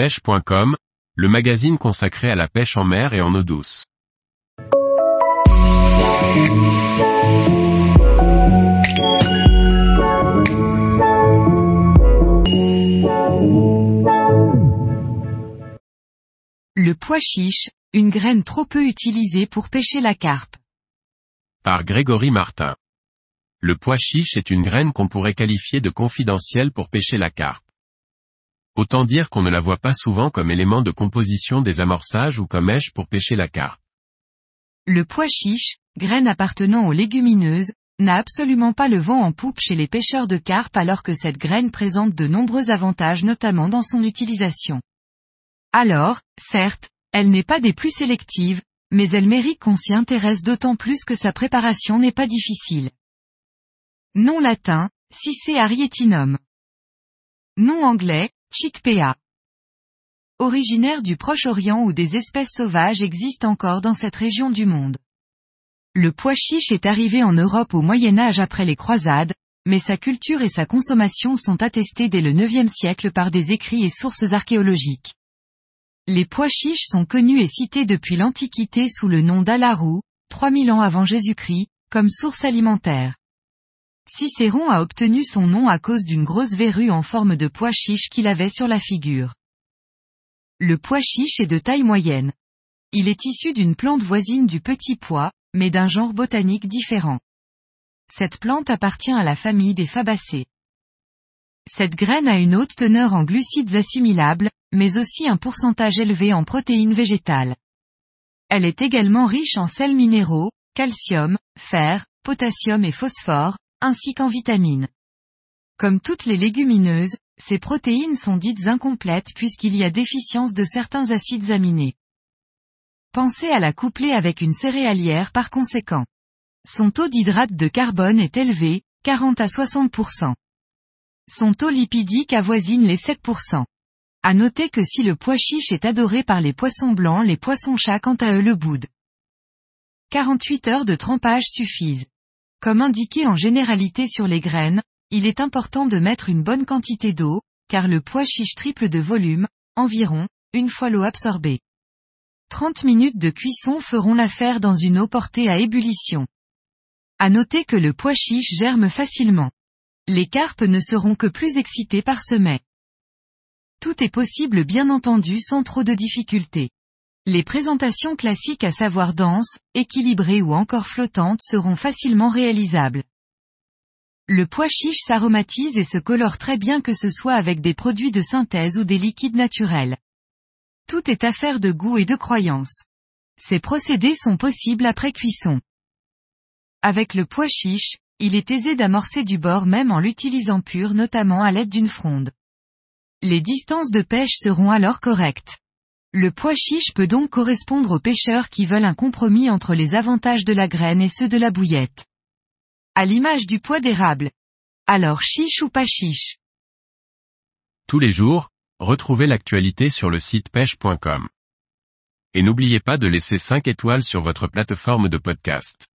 pêche.com, le magazine consacré à la pêche en mer et en eau douce. Le pois chiche, une graine trop peu utilisée pour pêcher la carpe. Par Grégory Martin. Le pois chiche est une graine qu'on pourrait qualifier de confidentielle pour pêcher la carpe. Autant dire qu'on ne la voit pas souvent comme élément de composition des amorçages ou comme èche pour pêcher la carpe. Le pois chiche, graine appartenant aux légumineuses, n'a absolument pas le vent en poupe chez les pêcheurs de carpe alors que cette graine présente de nombreux avantages notamment dans son utilisation. Alors, certes, elle n'est pas des plus sélectives, mais elle mérite qu'on s'y intéresse d'autant plus que sa préparation n'est pas difficile. Nom latin, Cicé arietinum. Nom anglais, Chickpea. Originaire du Proche-Orient où des espèces sauvages existent encore dans cette région du monde. Le pois chiche est arrivé en Europe au Moyen Âge après les croisades, mais sa culture et sa consommation sont attestées dès le IXe siècle par des écrits et sources archéologiques. Les pois chiches sont connus et cités depuis l'Antiquité sous le nom d'Alarou, 3000 ans avant Jésus-Christ, comme source alimentaire. Cicéron a obtenu son nom à cause d'une grosse verrue en forme de pois chiche qu'il avait sur la figure. Le pois chiche est de taille moyenne. Il est issu d'une plante voisine du petit pois, mais d'un genre botanique différent. Cette plante appartient à la famille des fabacées. Cette graine a une haute teneur en glucides assimilables, mais aussi un pourcentage élevé en protéines végétales. Elle est également riche en sels minéraux, calcium, fer, potassium et phosphore, ainsi qu'en vitamines. Comme toutes les légumineuses, ces protéines sont dites incomplètes puisqu'il y a déficience de certains acides aminés. Pensez à la coupler avec une céréalière par conséquent. Son taux d'hydrate de carbone est élevé, 40 à 60%. Son taux lipidique avoisine les 7%. À noter que si le pois chiche est adoré par les poissons blancs les poissons chats quant à eux le boudent. 48 heures de trempage suffisent. Comme indiqué en généralité sur les graines, il est important de mettre une bonne quantité d'eau, car le pois chiche triple de volume, environ, une fois l'eau absorbée. 30 minutes de cuisson feront l'affaire dans une eau portée à ébullition. À noter que le pois chiche germe facilement. Les carpes ne seront que plus excitées par ce mets. Tout est possible bien entendu sans trop de difficultés. Les présentations classiques à savoir denses, équilibrées ou encore flottantes seront facilement réalisables. Le pois chiche s'aromatise et se colore très bien que ce soit avec des produits de synthèse ou des liquides naturels. Tout est affaire de goût et de croyance. Ces procédés sont possibles après cuisson. Avec le pois chiche, il est aisé d'amorcer du bord même en l'utilisant pur notamment à l'aide d'une fronde. Les distances de pêche seront alors correctes. Le pois chiche peut donc correspondre aux pêcheurs qui veulent un compromis entre les avantages de la graine et ceux de la bouillette. À l'image du pois d'érable. Alors chiche ou pas chiche? Tous les jours, retrouvez l'actualité sur le site pêche.com. Et n'oubliez pas de laisser 5 étoiles sur votre plateforme de podcast.